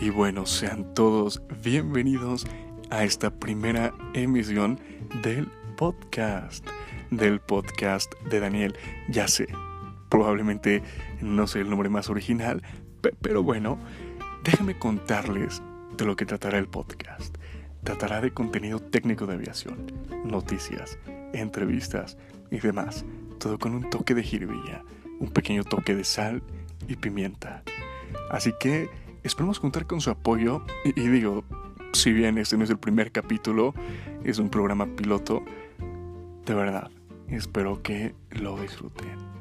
Y, bueno, sean todos bienvenidos a esta primera emisión del podcast, del podcast de Daniel. Ya sé, probablemente no sé el nombre más original, pero bueno, déjenme contarles de lo que tratará el podcast. Tratará de contenido técnico de aviación, noticias, entrevistas y demás, todo con un toque de jiribilla, un pequeño toque de sal y pimienta. Así que esperemos contar con su apoyo y, digo, si bien este no es el primer capítulo, es un programa piloto, de verdad, espero que lo disfruten.